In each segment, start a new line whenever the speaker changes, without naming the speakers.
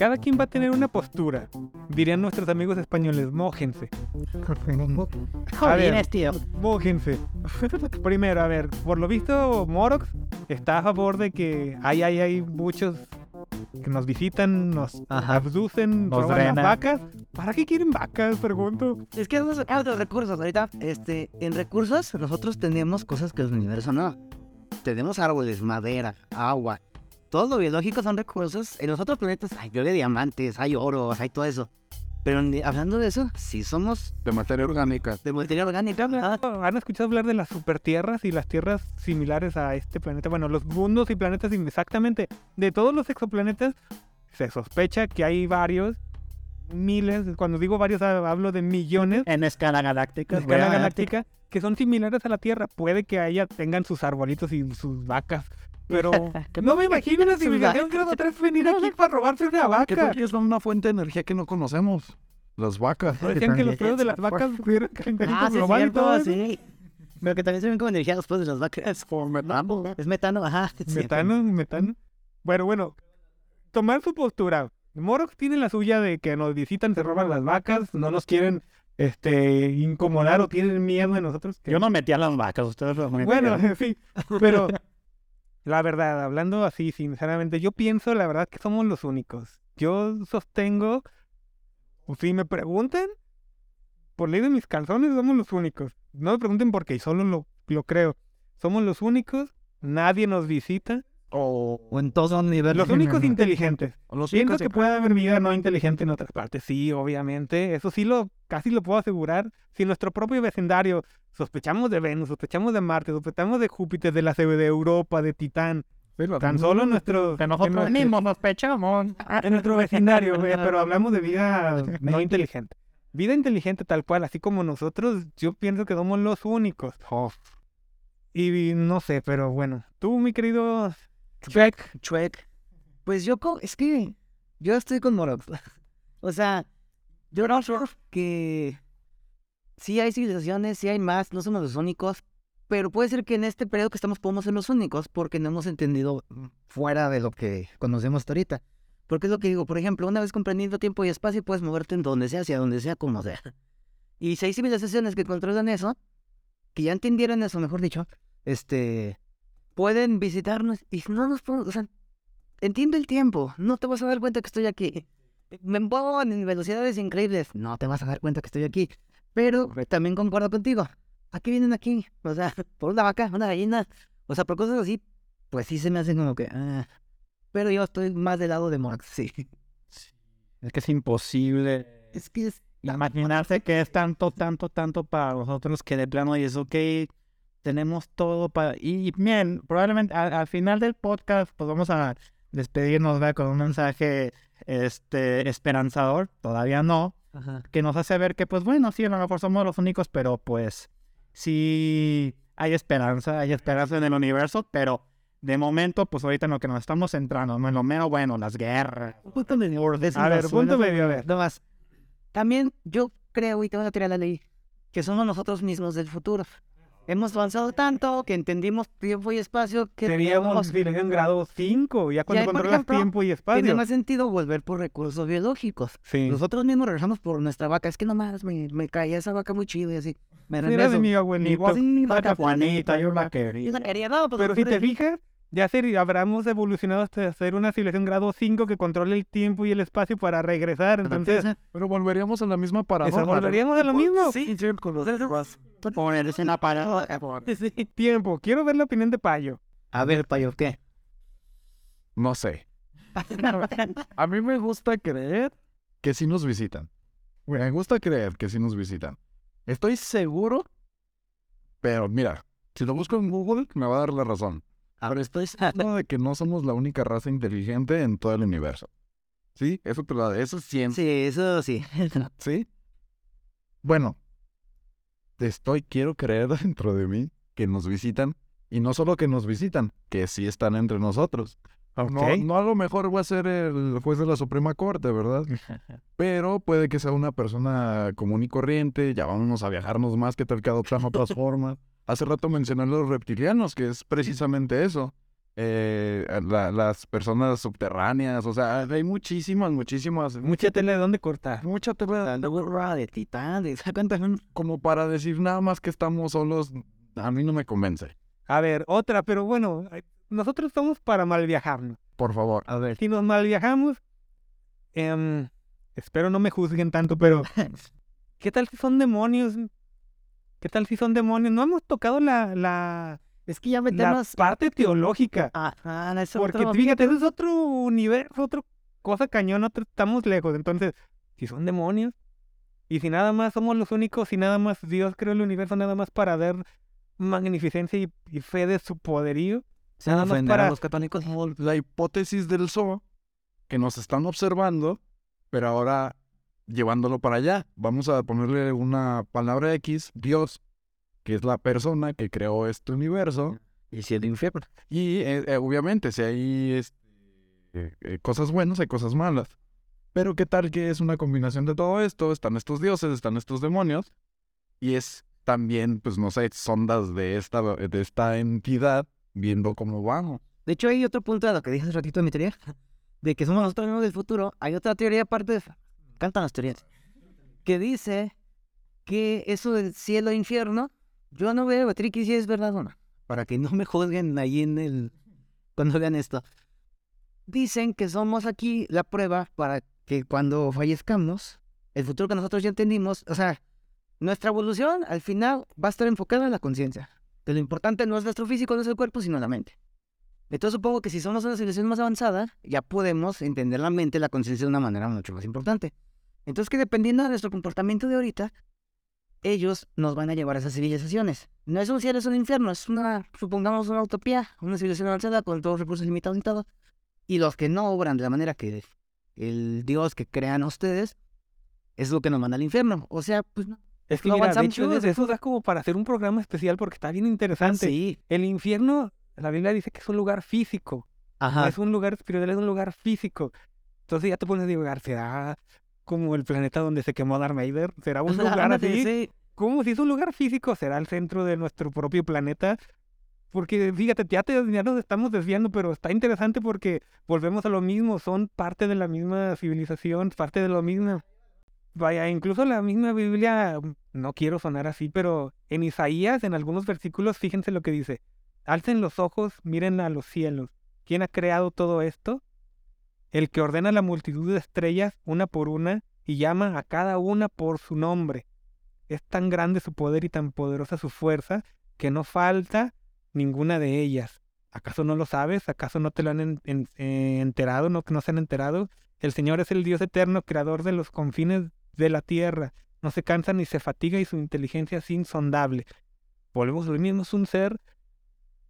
cada quien va a tener una postura. Dirían nuestros amigos españoles, mójense. A ver.
Tío.
Mójense. Primero, a ver, por lo visto, Morox está a favor de que hay, hay, hay muchos que nos visitan, nos
Ajá.
abducen,
Nos
roban las vacas. ¿Para qué quieren vacas? Pregunto.
Es que a otros recursos ahorita. Este, en recursos nosotros tenemos cosas que el universo no. Tenemos árboles, madera, agua. Todo lo biológico son recursos. En los otros planetas hay de diamantes, hay oro, hay todo eso. Pero en- hablando de eso, sí somos
De materia orgánica.
de materia orgánica. ¿verdad?
¿Han escuchado hablar de las supertierras y las tierras similares a este planeta? Bueno, los mundos y planetas exactamente. De todos los exoplanetas, se sospecha que hay varios, miles, cuando digo varios ha- hablo de millones
En escala galáctica.
a escala galáctica, que son similares a la Tierra. Puede que haya, tengan sus arbolitos y sus vacas. Pero no me imagino una civilización grado 3 venir aquí para robarse una
¿Qué
vaca.
que son una fuente de energía que no conocemos? Las vacas.
No decían que los pedos de las vacas fueran
Ah,
calentamiento
sí, es
global y todo
cierto,
eso.
sí. Pero que también se ven como energía después de las vacas. Es metano. Es metano, ajá. sí.
Metano, metano. Bueno, bueno, tomar su postura. Morox tiene la suya de que nos visitan, se roban las vacas, no nos quieren este incomodar o tienen miedo de nosotros. que-
Yo no metí a las vacas, ustedes lo
Bueno,
metieron.
sí, pero la verdad, hablando así, sinceramente, yo pienso la verdad que somos los únicos. Yo sostengo, o si me preguntan, por ley de mis calzones, somos los únicos. No me pregunten por qué, solo lo, lo creo. Somos los únicos, nadie nos visita,
O
O en todo nivel.
los únicos inteligentes.
los
Siento
únicos
que puede haber vida no inteligente en otras partes, sí, obviamente. Eso sí lo, casi lo puedo asegurar. Si en nuestro propio vecindario sospechamos de Venus, sospechamos de Marte, sospechamos de Júpiter, de la CB de Europa, de Titán, tan solo nuestro, en
nosotros mismos sospechamos.
en nuestro vecindario, pero hablamos de vida no inteligente. Vida inteligente tal cual, así como nosotros, yo pienso que somos los únicos. Y no sé, pero bueno, tú, mi querido Chuck,
Chuec. Pues yo, es que yo estoy con Morox. o sea, yo no sé que sí hay civilizaciones, sí hay más, no somos los únicos, pero puede ser que en este periodo que estamos podemos ser los únicos porque no hemos entendido mm, fuera de lo que conocemos hasta ahorita. Porque es lo que digo, por ejemplo, una vez comprendiendo tiempo y espacio, puedes moverte en donde sea, hacia donde sea, como sea. Y si hay civilizaciones que controlan eso, que ya entendieron eso, mejor dicho, este, pueden visitarnos y no nos podemos, o sea, entiendo el tiempo, no te vas a dar cuenta que estoy aquí. Me muevo en velocidades increíbles, no te vas a dar cuenta que estoy aquí. Pero también concuerdo contigo. ¿A qué vienen aquí? O sea, por una vaca, una gallina. O sea, por cosas así, pues sí se me hacen como que... ah. Pero yo estoy más del lado de Morx, sí.
Es que es imposible
Es que es...
imaginarse que es tanto, tanto, tanto para nosotros que de plano y es ok, tenemos todo para... Y, y bien, probablemente al, al final del podcast pues vamos a despedirnos ¿verdad? con un mensaje este esperanzador, todavía no,
Ajá.
que nos hace ver que pues bueno, sí, a lo mejor somos los únicos, pero pues sí hay esperanza, hay esperanza en el universo, pero de momento pues ahorita en lo que nos estamos centrando, en lo menos bueno, las guerras.
Punto medio.
a ver, punto medio, a ver.
No más. También yo creo, y te voy a tirar la ley, que somos nosotros mismos del futuro. Hemos avanzado tanto que entendimos tiempo y espacio que
Seríamos civilización grado 5, ya cuando
Ya,
controlas
ejemplo,
tiempo y
tiene
espacio.
más sentido volver por recursos biológicos.
Sí.
Nosotros mismos regresamos por nuestra vaca. Es que nomás me, me caía esa vaca muy chido y así. Me
Era de mi abuelito.
Mi vaca
Juanita, yo la
Yo
quería.
la quería, no, pues,
Pero si te fijas, ya ser, habremos evolucionado hasta ser una civilización grado 5 que controle el tiempo y el espacio para regresar. Entonces,
Pero volveríamos a la misma paradoja.
¿eso volveríamos a lo mismo.
Sí, ponerse en la.
Tiempo. Quiero ver la opinión de Payo.
A ver, payo, ¿qué?
No sé. A mí me gusta creer que sí nos visitan. Me gusta creer que sí nos visitan. Estoy seguro, pero mira, si lo busco en Google me va a dar la razón.
Ahora estoy...
Hablo de que no somos la única raza inteligente en todo el universo. ¿Sí? Eso te lo eso es ciencia.
Sí, eso sí.
¿Sí? Bueno, estoy, quiero creer dentro de mí que nos visitan. Y no solo que nos visitan, que sí están entre nosotros. No, no a lo mejor va a ser el juez de la Suprema Corte, ¿verdad? Pero puede que sea una persona común y corriente, ya vámonos a viajarnos más, que tal que adoptan otras formas. Hace rato mencioné los reptilianos, que es precisamente eso. Eh, las personas subterráneas, o sea, hay muchísimas, muchísimas.
Mucha tela de dónde cortar.
Mucha tela de titán, de
Como para decir nada más que estamos solos, a mí no me convence.
A ver, otra, pero bueno, nosotros estamos para mal viajarnos.
Por favor.
A ver. Si nos mal viajamos, em, espero no me juzguen tanto, pero ¿qué tal si son demonios? ¿Qué tal si son demonios? No hemos tocado la, la,
es que ya metemos...
La parte teológica.
Ajá,
eso Porque fíjate, eso es otro universo, otra cosa cañón, estamos lejos. Entonces, si son demonios, y si nada más somos los únicos, si nada más Dios creó el universo, nada más para dar magnificencia y, fe de su poderío.
Nada más para los católicos.
La hipótesis del zoo, que nos están observando, pero ahora llevándolo para allá. Vamos a ponerle una palabra X, Dios, que es la persona que creó este universo.
Y si el infierno.
Y eh, eh, obviamente, si hay este, eh, cosas buenas, hay cosas malas. Pero qué tal que es una combinación de todo esto, están estos dioses, están estos demonios, y es también, pues no sé, sondas de esta, de esta entidad viendo cómo vamos.
De hecho, hay otro punto de lo que dije hace ratito de mi teoría, de que somos nosotros mismos del futuro. Hay otra teoría aparte de... Cantan las teorías. Que dice que eso del cielo e infierno yo no veo, Tricky, si es verdad o no. Para que no me juzguen ahí en el. cuando vean esto. Dicen que somos aquí la prueba para que cuando fallezcamos, el futuro que nosotros ya entendimos, o sea, nuestra evolución al final va a estar enfocada en la conciencia. Que lo importante no es nuestro físico, no es el cuerpo, sino la mente. Entonces supongo que si somos una civilización más avanzada, ya podemos entender la mente, la conciencia de una manera mucho más importante. Entonces que dependiendo de nuestro comportamiento de ahorita, ellos nos van a llevar a esas civilizaciones. No es un cielo, es un infierno, es una, supongamos, una utopía, una civilización avanzada con todos los recursos limitados y todo. Y los que no obran de la manera que el Dios que crean ustedes es lo que nos manda al infierno. O sea, pues no.
Es que no mira, de hecho, eso da como para hacer un programa especial porque está bien interesante.
sí.
El infierno, la Biblia dice que es un lugar físico.
Ajá.
es un lugar espiritual, es un lugar físico. Entonces ya te pones a divagar, ¿será como el planeta donde se quemó Darth Vader? ¿Será un lugar así? ¿Cómo si es un lugar físico será el centro de nuestro propio planeta? Porque fíjate, ya, te, ya nos estamos desviando, pero está interesante porque volvemos a lo mismo, son parte de la misma civilización, parte de lo mismo. Vaya, incluso la misma Biblia, no quiero sonar así, pero en Isaías, en algunos versículos, fíjense lo que dice. Alcen los ojos, miren a los cielos. ¿Quién ha creado todo esto? El que ordena la multitud de estrellas una por una y llama a cada una por su nombre. Es tan grande su poder y tan poderosa su fuerza que no falta ninguna de ellas. ¿Acaso no lo sabes? ¿Acaso no te lo han eh, enterado? ¿No que no se han enterado? El Señor es el Dios eterno, creador de los confines de la tierra. No se cansa ni se fatiga y su inteligencia es insondable. Volvemos lo mismo, es un ser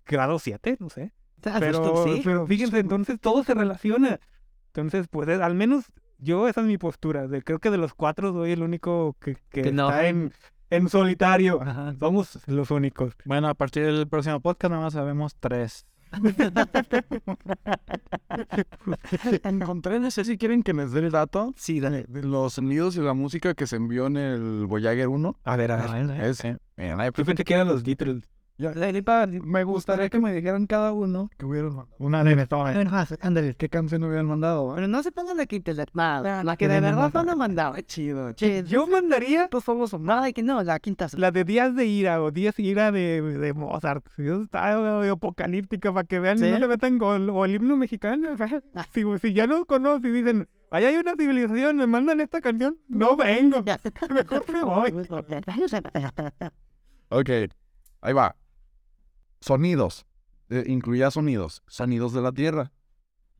grado 7, no sé. Pero fíjense, entonces todo se relaciona. Entonces, pues al menos yo esa es mi postura. De, creo que de los cuatro soy el único que, que, está en, en solitario. Somos los únicos.
Bueno, a partir del próximo podcast nada más sabemos tres.
Encontré, no sé si quieren que les dé el dato.
Sí, dale.
De los sonidos y la música que se envió en el Voyager 1.
A ver, a ver.
Es, eh,
Yo pensé que eran los Beatles
me gustaría que me dijeran cada uno que hubieran mandado.
Una de
Ándale, ¿qué canción hubieran mandado?
Pero no se pongan de quinta la, la que de verdad no han mandado. Es chido.
Yo mandaría.
Pues somos nada que no, la quinta.
La de Días de Ira o Días de Ira de, de Mozart. Está apocalíptica para que vean no le metan gol. O el himno mexicano. si, si ya lo conocen y dicen, Allá hay una civilización, me mandan esta canción. No vengo. Mejor me voy.
ok, ahí va. Sonidos. Eh, incluía sonidos. Sonidos de la Tierra.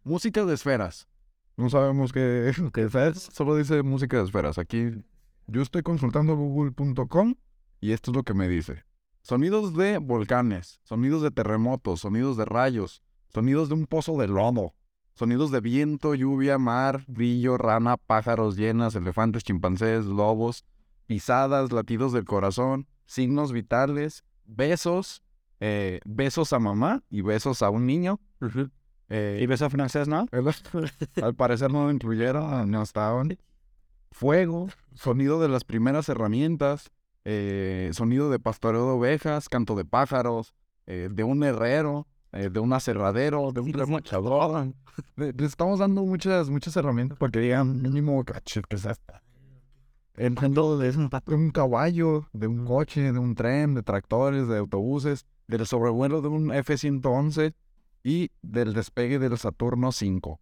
Música de esferas. No sabemos qué, es. Solo dice música de esferas. Aquí yo estoy consultando google.com y esto es lo que me dice. Sonidos de volcanes, sonidos de terremotos, sonidos de rayos, sonidos de un pozo de lodo, sonidos de viento, lluvia, mar, brillo, rana, pájaros, llenas, elefantes, chimpancés, lobos, pisadas, latidos del corazón, signos vitales, besos, eh, besos a mamá y besos a un niño.
Eh, ¿Y besos a francés, no?
Al parecer no lo incluyeron, no estaban. Fuego, sonido de las primeras herramientas, eh, sonido de pastoreo de ovejas, canto de pájaros, de un herrero, de un aserradero, de un remachador. Le, estamos dando muchas, muchas herramientas para que digan mínimo "Cachis, ¿qué es esto?". Entiendo de de un caballo, de un coche, de un tren, de tractores, de autobuses, del sobrevuelo de un F-111 y del despegue del Saturno V.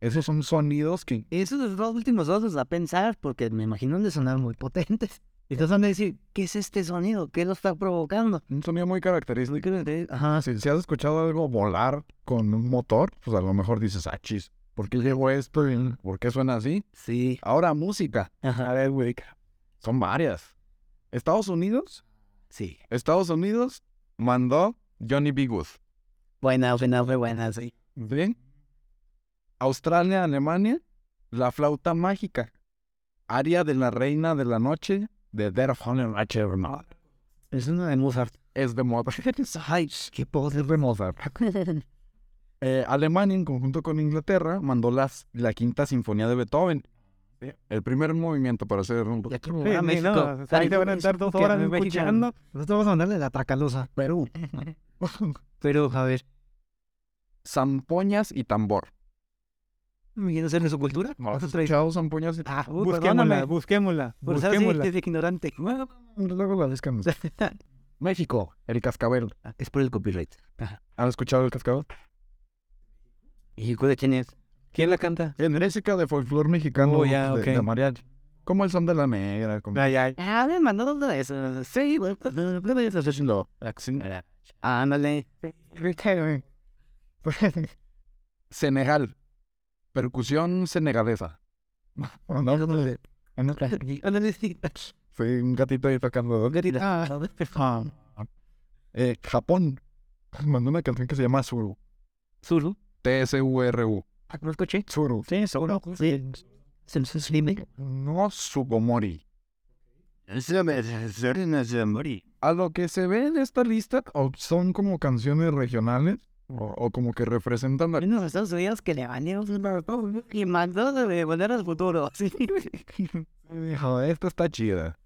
Esos son sonidos que
Esos dos últimos dos a pensar, porque me imagino han de sonar muy potentes. Y entonces han de decir, ¿qué es este sonido? ¿Qué lo está provocando?
un sonido muy característico.
Ajá,
Si, si has escuchado algo volar con un motor, pues a lo mejor dices, ah, chis, ¿por qué llegó esto? ¿Por qué suena así?
sí.
Ahora, música.
Ajá,
A ver, güey.
Son varias. Estados Unidos,
sí.
Estados Unidos mandó Johnny B. Good.
Buena, buena, buena, sí.
¿Bien? Australia, Alemania, la flauta mágica. Aria de la reina de la noche de Der Honor
Es una de Mozart.
Es de Mozart.
Ay, qué poder
de Mozart. Eh, Alemania, en conjunto con Inglaterra, mandó las, la quinta sinfonía de Beethoven. El primer movimiento para hacer un...
Ya que
Sí,
a
sí,
México.
no, o sea, ahí te van a estar dos horas escuchando.
Nosotros vamos a mandarle la tracalosa.
Perú.
Pero, a ver,
Zampoñas y tambor.
¿me quieren hacer su cultura?
¿No has escuchado zampoñas y
Ah, uy,
Busquémosla, busquémosla,
Por
busquémosla.
si es ignorante.
Luego la buscamos. México, el cascabel.
es por el copyright.
¿Han escuchado el cascabel?
¿Y de quién es?
¿Quién la canta?
En música de folclore mexicano
Oh, ya,
de,
ok.
de mariachi. Como el son de la negra. Como...
Ay, ay.
Ah, me mandó todo eso. Sí, güey.
Lo-
Ándale.
Senegal. Percusión senegalesa.
Ándale, sí.
Sí, un gatito ahí tocando.
Ah,
Eh, Japón. Mandó una canción que se llama Suru.
Zulu.
T-S-U-R-U.
Ah, ¿No escuché?
Suru.
Sí, seguro. Sí. Slime.
No Sugomori. A lo que se ve en esta lista, o son como canciones regionales, o, o como que representan la...
En los Estados Unidos que le van y mandó de volver al futuro. Sí.
Dijo, esta está chida.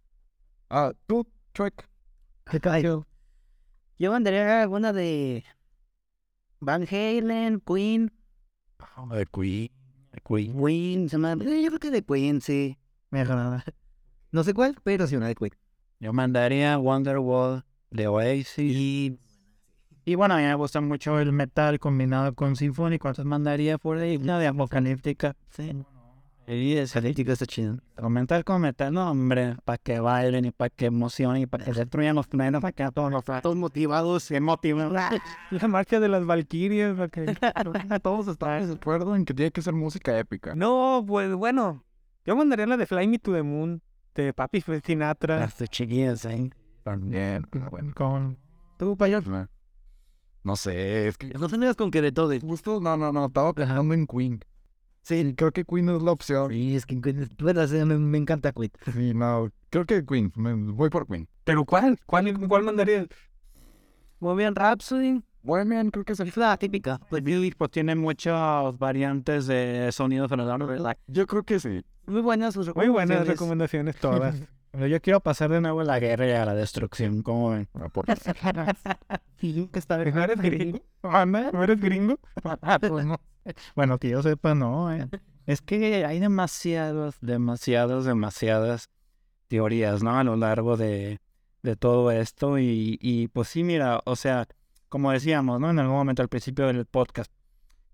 Ah, tú, Chuck.
¿Qué cayó? Yo mandaría alguna de Van Halen, Queen.
De Queen.
Queen. Queen, se llama. eh, Yo creo que de Queen, sí. Me agrada. No sé cuál, pero sí una de Queen.
Yo mandaría Wonderwall de Oasis.
Y
Y bueno, a mí me gusta mucho el metal combinado con sinfónico, entonces mandaría por ahí una de apocalíptica.
sí.
Y es
Política está chido.
Metal, no, hombre, para que bailen y para que emocionen y para que destruyan los planetas, para que todos los
Todos motivados.
se motiven.
La marcha de las Valquirias. la que-
Todos están de acuerdo en que tiene que ser música épica.
No, pues bueno. Yo mandaría la de Fly Me to the Moon. De Papi Sinatra.
Las de chiquillas, ¿eh?
También. pero bueno.
Con
Tú, payo.
No sé, es que...
No tenías con que de todo.
Justo, no, no, no, estaba pensando en Queen. Sí, creo que Queen es la opción.
Sí, es que Queen. Bueno, sí, me, me encanta Queen.
Sí, no, creo que Queen. Me voy por Queen.
¿Pero cuál? ¿Cuál, cuál mandarías?
Bohemian Rhapsody.
Bohemian creo que es el...
Es la típica.
pues, pues tiene muchas variantes de sonidos alrededor.
Yo creo que sí.
Muy buenas sus
Muy buenas
recomendaciones.
recomendaciones todas.
Pero yo quiero pasar de nuevo a la guerra y a la destrucción, ¿cómo ven?
Ah, por-
Y nunca está
¿No eres gringo? Anda, ¿No eres gringo?
Pues no. Bueno, que yo sepa, no. eh. Es que hay demasiadas, demasiadas, demasiadas teorías, ¿no? A lo largo de, de todo esto. Y, y pues sí, mira, o sea, como decíamos, ¿no? En algún momento al principio del podcast,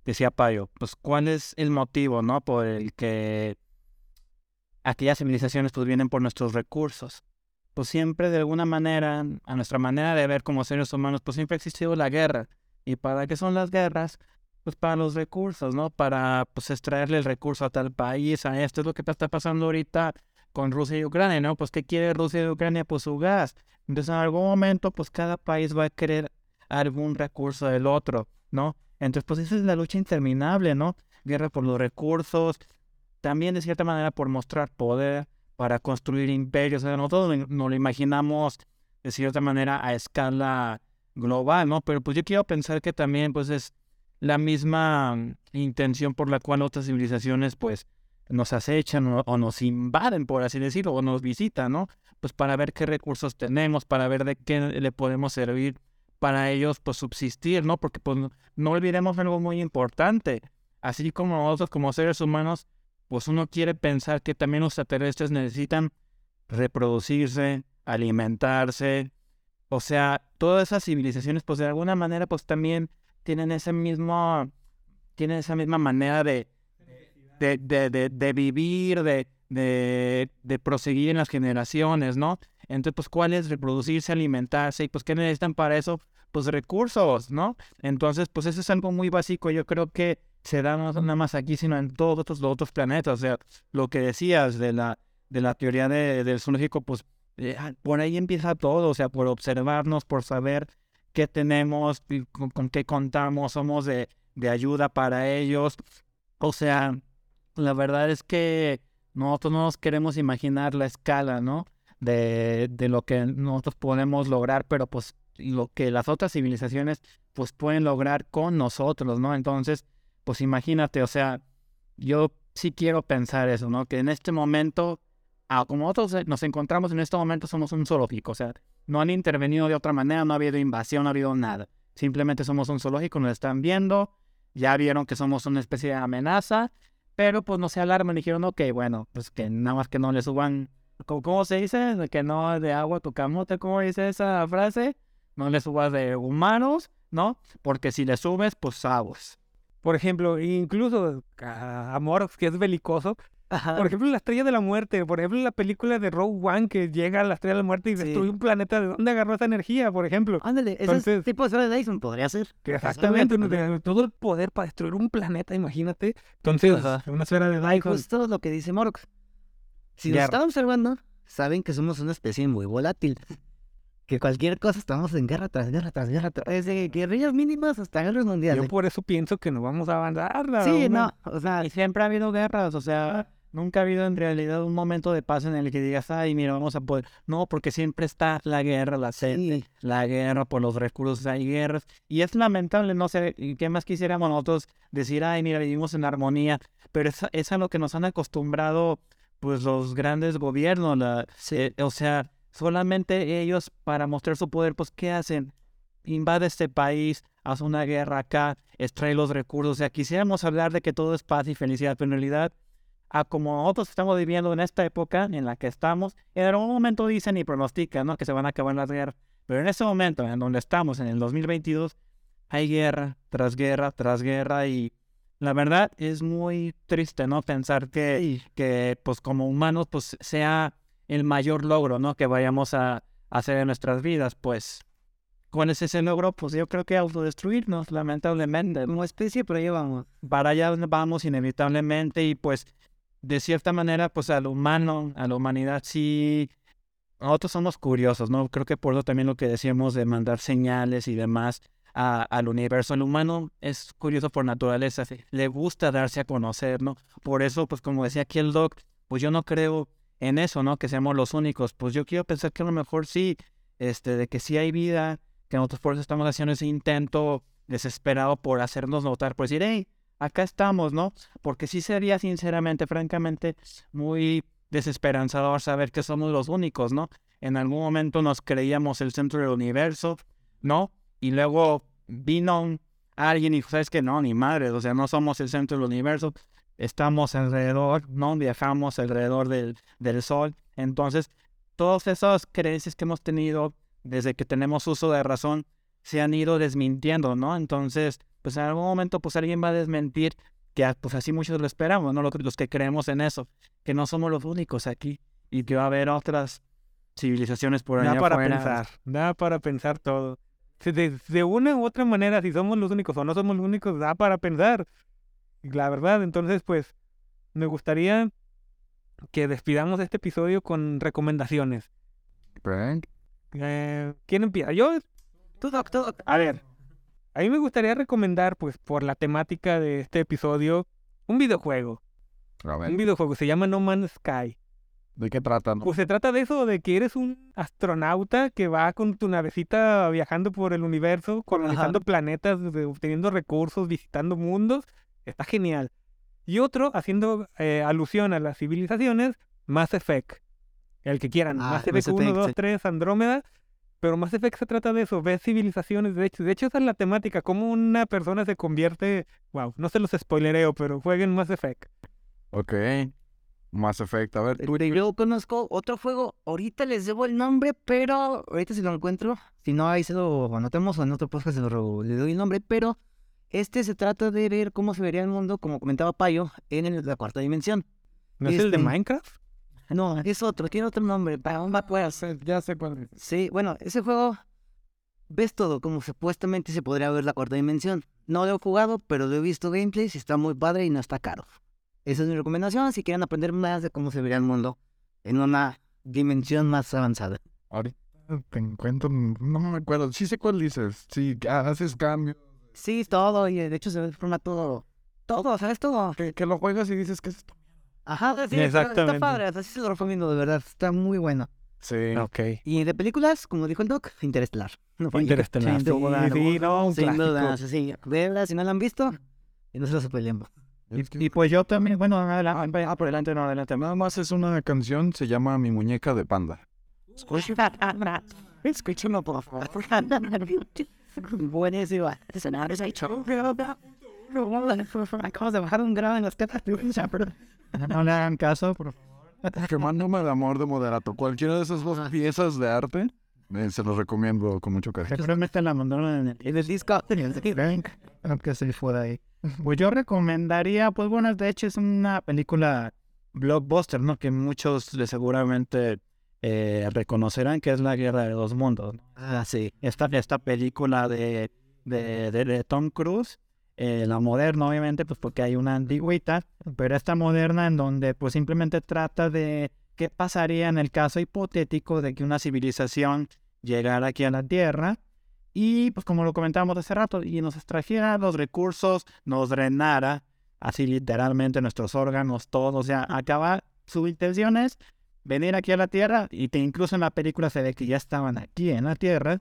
decía Payo, pues cuál es el motivo, ¿no? Por el que aquellas civilizaciones pues vienen por nuestros recursos. Pues siempre de alguna manera, a nuestra manera de ver como seres humanos, pues siempre ha existido la guerra. ¿Y para qué son las guerras? Pues para los recursos, ¿no? Para pues extraerle el recurso a tal país, a esto es lo que está pasando ahorita con Rusia y Ucrania, ¿no? Pues ¿qué quiere Rusia y Ucrania? Pues su gas. Entonces en algún momento pues cada país va a querer algún recurso del otro, ¿no? Entonces pues esa es la lucha interminable, ¿no? Guerra por los recursos, también de cierta manera por mostrar poder, para construir imperios, o sea, nosotros nos lo imaginamos de cierta manera a escala global, ¿no? Pero pues yo quiero pensar que también pues es la misma mm, intención por la cual otras civilizaciones pues nos acechan o, nos invaden, por así decirlo, o nos visitan, ¿no? Pues para ver qué recursos tenemos, para ver de qué le podemos servir para ellos, pues subsistir, ¿no? Porque pues no olvidemos algo muy importante. Así como nosotros como seres humanos, pues uno quiere pensar que también los extraterrestres necesitan reproducirse, alimentarse. O sea, todas esas civilizaciones, pues de alguna manera, pues también tienen ese mismo, tienen esa misma manera de, de, de, de, vivir, de, de, de proseguir en las generaciones, ¿no? Entonces, pues, ¿cuál es reproducirse, alimentarse? Y pues, ¿qué necesitan para eso? Pues recursos, ¿no? Entonces, pues eso es algo muy básico. Yo creo que se da nada más aquí, sino en todos los otros planetas. O sea, lo que decías de la, de la teoría de, del zoológico, pues eh, ah, por ahí empieza todo. O sea, por observarnos, por saber qué tenemos, con, qué contamos, somos de, de ayuda para ellos. O sea, la verdad es que nosotros no nos queremos imaginar la escala, ¿no? De, de lo que nosotros podemos lograr, pero pues lo que las otras civilizaciones pues pueden lograr con nosotros, ¿no? Entonces, pues imagínate, o sea, yo sí quiero pensar eso, ¿no? Que en este momento, ah, como nosotros eh, nos encontramos en este momento, somos un zoológico, o sea, no han intervenido de otra manera, no ha habido invasión, no ha habido nada. Simplemente somos un zoológico, nos están viendo, ya vieron que somos una especie de amenaza, pero pues no se alarman, dijeron, ok, bueno, pues que nada más que no le suban, ¿cómo, se dice? Que no de agua tu camote, ¿cómo dice esa frase? No le subas de humanos, ¿no? Porque si le subes, pues aguas.
Por ejemplo, incluso a Amor, que es belicoso. Por ejemplo, la Estrella de la Muerte. Por ejemplo, la película de Rogue One que llega a la Estrella de la Muerte y destruye un planeta. ¿De dónde agarró esa energía, por ejemplo?
Ándale, ese tipo de de Dyson podría ser.
exactamente. todo el poder para destruir un planeta, imagínate. Entonces, una esfera de Dyson.
Justo lo que dice Morox. Si nos están observando, saben que somos una especie muy volátil que cualquier cosa estamos en guerra tras guerra tras guerra, desde guerrillas mínimas hasta guerras mundiales.
Yo por eso pienso que no vamos a avanzar.
Sí, no, o sea,
y siempre ha habido guerras, o sea, nunca ha habido en realidad un momento de paz en el que digas, ay, mira, vamos a poder. No, porque siempre está la guerra, la sed, la guerra por los recursos, hay guerras. Y es lamentable, no sé, ¿qué más quisiéramos nosotros decir, ay, mira, vivimos en armonía? Pero es, es a lo que nos han acostumbrado, pues, los grandes gobiernos, la, o sea Solamente ellos, para mostrar su poder, pues, ¿qué hacen? Invade este país, hace una guerra acá, extrae los recursos. O sea, quisiéramos hablar de que todo es paz y felicidad, pero en realidad, a como nosotros estamos viviendo en esta época en la que estamos, en algún momento dicen y pronostican, ¿no? Que se van a acabar las guerras. Pero en ese momento, en donde estamos, en el 2022, hay guerra tras guerra tras guerra y la verdad es muy triste, ¿no? Pensar que, que pues como humanos, pues sea el mayor logro, ¿no? Que vayamos a, hacer en nuestras vidas, pues. ¿Cuál es ese logro? Pues yo creo que autodestruirnos, lamentablemente.
Como especie, pero allá vamos.
Para allá vamos inevitablemente y pues de cierta manera, pues al humano, a la humanidad sí, nosotros somos curiosos, ¿no? Creo que por eso también lo que decíamos de mandar señales y demás a, al universo. El humano es curioso por naturaleza, le gusta darse a conocer, ¿no? Por eso, pues como decía aquí el doc, pues yo no creo en eso, ¿no? Que seamos los únicos. Pues yo quiero pensar que a lo mejor sí, este, de que sí hay vida, que nosotros por eso estamos haciendo ese intento desesperado por hacernos notar, por decir, hey, acá estamos, ¿no? Porque sí sería sinceramente, francamente, muy desesperanzador saber que somos los únicos, ¿no? En algún momento nos creíamos el centro del universo, ¿no? Y luego vino alguien y ¿sabes que No, ni madre, o sea, no somos el centro del universo, estamos alrededor, ¿no? Viajamos alrededor del, del Sol. Entonces, todas esas creencias que hemos tenido desde que tenemos uso de razón se han ido desmintiendo, ¿no? Entonces, pues en algún momento, pues alguien va a desmentir que pues así muchos lo esperamos, ¿no? Los que creemos en eso, que no somos los únicos aquí y que va a haber otras civilizaciones por allá
da para pensar, da para pensar todo. De, de, una u otra manera, si somos los únicos o no somos los únicos, da para pensar la verdad. Entonces, pues, me gustaría que despidamos este episodio con recomendaciones. Eh, ¿Quién empieza? Yo.
Tú, doctor.
A ver. A mí me gustaría recomendar, pues, por la temática de este episodio, un videojuego. Un videojuego. Se llama No Man's Sky.
¿De qué trata?
Pues se trata de eso, de que eres un astronauta que va con tu navecita viajando por el universo, colonizando planetas, obteniendo recursos, visitando mundos Está genial. Y otro, haciendo eh, alusión a las civilizaciones, Mass Effect. El que quieran,
Ah,
Mass Effect
Mass
1,
Effect,
2,
sí.
3, Andrómeda. Pero Mass Effect se trata de eso, ves civilizaciones, de hecho, de hecho esa es la temática, cómo una persona se convierte, wow, no se los spoilereo, pero jueguen Mass Effect.
Ok. Mass Effect. A ver, tú.
Yo conozco otro juego, ahorita les debo el nombre, pero ahorita si lo encuentro, si no ahí se lo anotemos o en otro podcast se lo, le doy el nombre, pero este se trata de ver cómo se vería el mundo, como comentaba Payo, en la cuarta dimensión.
¿No es el de
Este-
Minecraft?
No, es otro, tiene otro nombre, pues,
Ya sé cuál es.
Sí, bueno, ese juego ves todo como supuestamente se podría ver la cuarta dimensión. No lo he jugado, pero lo he visto gameplays y está muy padre y no está caro. Esa es mi recomendación si quieren aprender más de cómo se vería el mundo en una dimensión más avanzada.
Ahorita te encuentro. No me acuerdo. Sí sé cuál dices. Sí, ah, haces cambios.
Sí, todo, y de hecho se forma todo, todo, ¿sabes? Todo.
Que, que lo juegas y dices que es esto.
Ajá, sí, está- está
Exactamente.
padre, así se lo recomiendo, de verdad, está muy bueno.
Sí.
Ok.
Y de películas, como dijo el Doc, Interestelar. No falla.
Interestelar.
Sin
Sí,
duda,
sí, no, un
sin duda, sí. Véanla si no la han visto, y no se los spoilemos.
Es que-
Y pues yo también, bueno, adelante, ah, por adelante, no, adelante.
Nada más es una canción, se llama Mi muñeca de panda.
Escúchame, por favor. Buenísima. Acabas de bajar un grado en las tetas.
No le hagan caso, por favor.
Quemándome de amor de moderato. Cualquiera de esas dos piezas de arte, eh, se los recomiendo con mucho cariño.
Seguramente la mandaron en el
En el disco.
Aunque se fue de ahí. Pues yo recomendaría, pues bueno, de hecho es una película blockbuster, ¿no? Que muchos de seguramente eh, reconocerán que es La Guerra de los Mundos. ¿no?
Ah, sí.
Esta, esta película de, de, de- de Tom Cruise, eh, la moderna obviamente, pues porque hay una antigüita, pero esta moderna en donde pues simplemente trata de qué pasaría en el caso hipotético de que una civilización llegara aquí a la Tierra y pues como lo comentábamos hace rato, y nos extrajera los recursos, nos drenara, así literalmente nuestros órganos, todos, o sea, acabar, su intención es venir aquí a la Tierra, y que incluso en la película se ve que ya estaban aquí en la Tierra,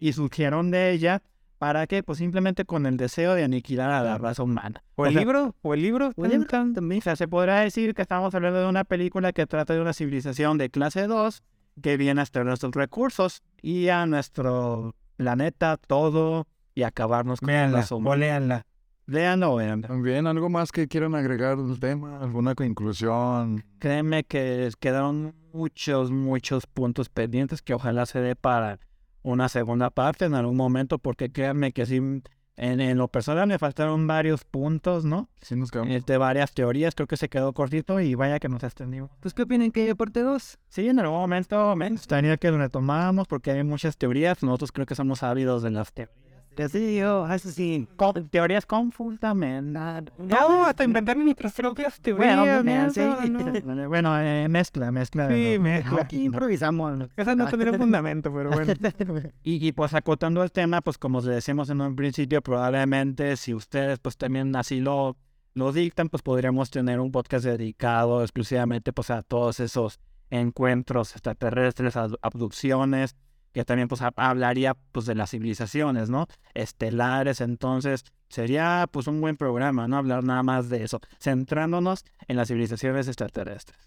y surgieron de ella, ¿para qué? Pues simplemente con el deseo de aniquilar a la raza humana.
¿O el
sea,
libro? ¿O el libro?
¿O el libro?
Tan, tan.
también. O sea, se podrá decir que estamos hablando de una película que trata de una civilización de clase 2 que viene a extraer nuestros recursos y a nuestro planeta todo y acabarnos con la
Véanla,
raza
o
humana.
Léanla.
Léanlo o véanla.
También algo más que quieran agregar al tema, alguna conclusión.
Créeme que quedaron muchos, muchos puntos pendientes que ojalá se dé para una segunda parte en algún momento, porque créanme que sí, en, en lo personal me faltaron varios puntos, ¿no?
Sí nos quedamos.
Este, varias teorías, creo que se quedó cortito y vaya que nos extendimos.
¿Pues qué opinan que hay parte 2?
Sí, en algún momento me gustaría que lo retomáramos porque hay muchas teorías. Nosotros creo que somos ávidos de las teorías.
Sí, yo, eso sí.
Teorías con fundamento.
No, hasta inventar nuestras propias
Bueno,
teorías.
me-
¿no?
sí.
No, no.
Bueno, eh, mezcla, mezcla.
Sí,
los-
mezcla.
Aquí improvisamos.
Esas no tendrían fundamento, pero bueno.
Y, y pues acotando el tema, pues como les decíamos en un principio, probablemente si ustedes pues también así lo, lo dictan, pues podríamos tener un podcast dedicado exclusivamente pues a todos esos encuentros extraterrestres, ab- abducciones, que también pues ha- hablaría pues de las civilizaciones, ¿no? Estelares, entonces sería pues un buen programa, ¿no? Hablar nada más de eso, centrándonos en las civilizaciones extraterrestres.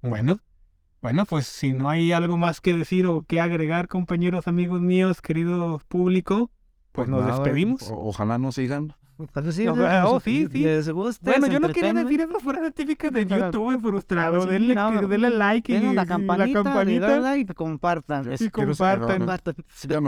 Bueno, bueno, pues si no hay algo más que decir o que agregar, compañeros, amigos míos, querido público, pues nos
nada,
despedimos.
o- ojalá nos sigan.
Pues sí,
No,
les-
oh, sí, sí.
les gusta,
Bueno, yo no quería decir eso fuera típica de YouTube frustrado.
Sí,
denle,
no,
que- denle like y,
Denle
y
la campanita,
la campanita.
like y compartan.
Y compartan.
Compartan.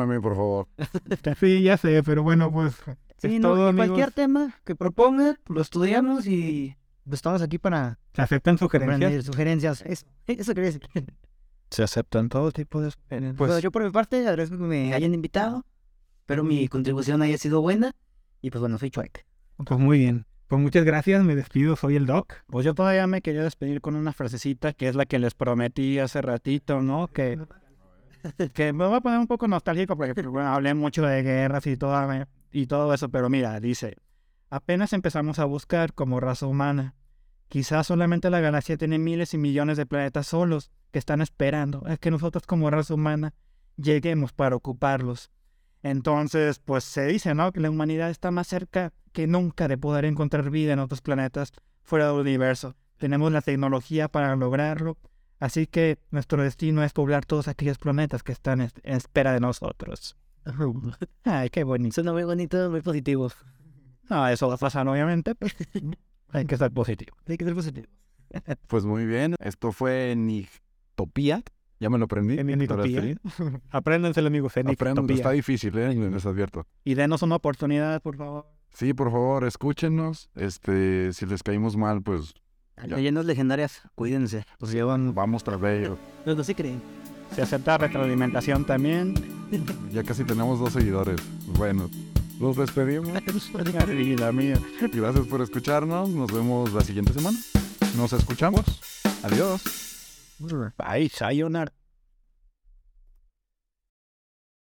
Mí, por favor.
Sí, ya sé, pero bueno, pues
Sí,
es
no,
todo,
y cualquier tema que propongan, lo estudiamos y pues, estamos aquí para
Se aceptan sugerencias.
sugerencias. Eso, eso quería decir.
Se aceptan todo tipo de sugerencias.
Pues
Bueno, yo por mi parte agradezco que me hayan invitado. Espero mi contribución haya sido buena. Y pues bueno, soy Chuec.
Pues muy bien. Pues muchas gracias, me despido, soy el Doc.
Pues yo todavía me quería despedir con una frasecita que es la que les prometí hace ratito, ¿no? Que, que me voy a poner un poco nostálgico porque pues, bueno, hablé mucho de guerras y todo, y todo eso, pero mira, dice, apenas empezamos a buscar como raza humana. Quizás solamente la galaxia tiene miles y millones de planetas solos que están esperando a que nosotros como raza humana lleguemos para ocuparlos. Entonces, pues se dice, ¿no? Que la humanidad está más cerca que nunca de poder encontrar vida en otros planetas fuera del universo. Tenemos la tecnología para lograrlo, así que nuestro destino es poblar todos aquellos planetas que están en espera de nosotros. Ay, qué bonito.
Suena muy bonito, muy positivo.
No, eso va a pasar obviamente, pero hay que ser positivo.
Hay que ser positivo.
Pues muy bien, esto fue Nictopía. Ya me lo aprendí.
En. Apréndanselo, amigos. En
está difícil, ¿eh? Les advierto.
Y denos una oportunidad, por favor.
Sí, por favor, escúchenos. Este, si les caímos mal, pues Ya.
Leyendas legendarias, cuídense.
Pues llevan,
vamos tras de ello.
No, no se creen.
se acepta retroalimentación también.
Ya casi tenemos dos seguidores. Bueno, los despedimos.
Y la mía.
Gracias por escucharnos. Nos vemos la siguiente semana. Nos escuchamos. Adiós.
Bye, sayonara.